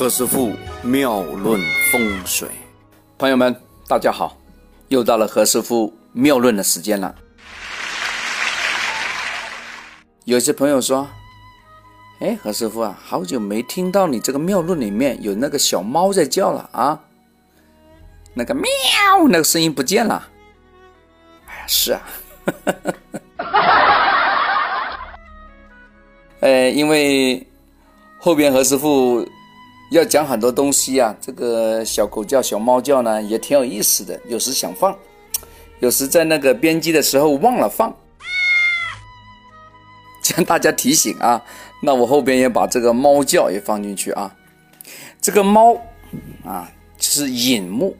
何师傅妙论风水，朋友们，大家好，又到了何师傅妙论的时间了。有些朋友说：“哎，何师傅啊，好久没听到你这个妙论里面有那个小猫在叫了啊，那个喵那个声音不见了。”哎呀，是啊，呃，因为后边何师傅。要讲很多东西啊，这个小狗叫、小猫叫呢，也挺有意思的。有时想放，有时在那个编辑的时候忘了放，向大家提醒啊。那我后边也把这个猫叫也放进去啊。这个猫啊，是隐目。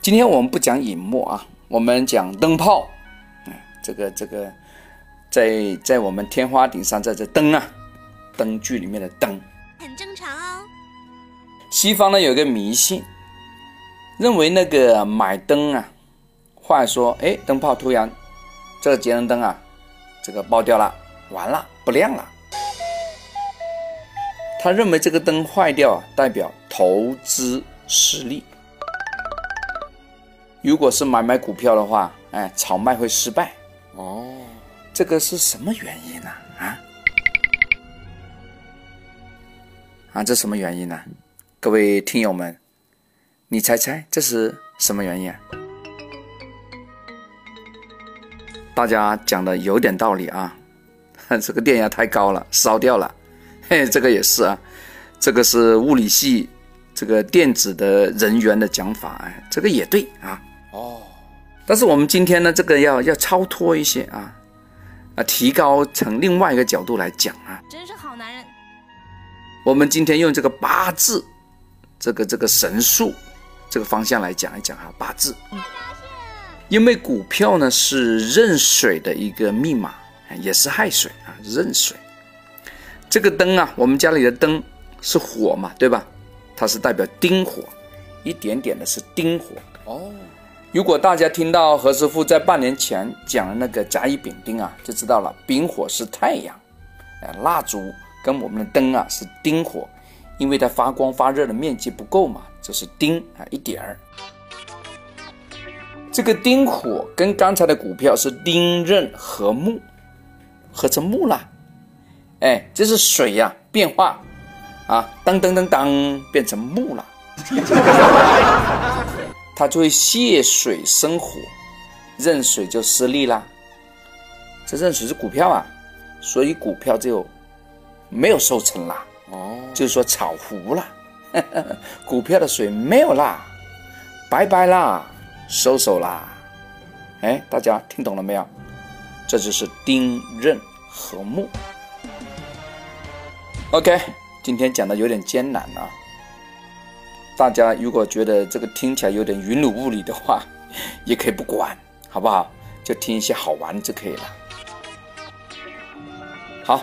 今天我们不讲隐目啊，我们讲灯泡。这个这个，在在我们天花顶上，在这灯啊。灯具里面的灯很正常哦。西方呢有个迷信，认为那个买灯啊，话说，哎，灯泡突然这个节能灯啊，这个爆掉了，完了不亮了。他认为这个灯坏掉啊，代表投资失利。如果是买卖股票的话，哎，炒卖会失败。哦，这个是什么原因呢？啊，这什么原因呢？各位听友们，你猜猜这是什么原因？大家讲的有点道理啊，这个电压太高了，烧掉了。嘿，这个也是啊，这个是物理系这个电子的人员的讲法，哎，这个也对啊。哦，但是我们今天呢，这个要要超脱一些啊，啊，提高成另外一个角度来讲啊。真是好男人。我们今天用这个八字，这个这个神术这个方向来讲一讲哈，八字。因为股票呢是壬水的一个密码，也是亥水啊，壬水。这个灯啊，我们家里的灯是火嘛，对吧？它是代表丁火，一点点的是丁火。哦，如果大家听到何师傅在半年前讲的那个甲乙丙丁啊，就知道了，丙火是太阳，哎，蜡烛。跟我们的灯啊是丁火，因为它发光发热的面积不够嘛，就是丁啊一点儿。这个丁火跟刚才的股票是丁壬合木，合成木了。哎，这是水呀变化啊，当当当当变成木了，它就会泄水生火，壬水就失利啦。这壬水是股票啊，所以股票就。没有收成啦，哦，就是说炒糊了，股票的水没有啦，拜拜啦，收手啦，哎，大家听懂了没有？这就是丁壬和木。OK，今天讲的有点艰难啊，大家如果觉得这个听起来有点云里雾里的话，也可以不管，好不好？就听一些好玩就可以了。好。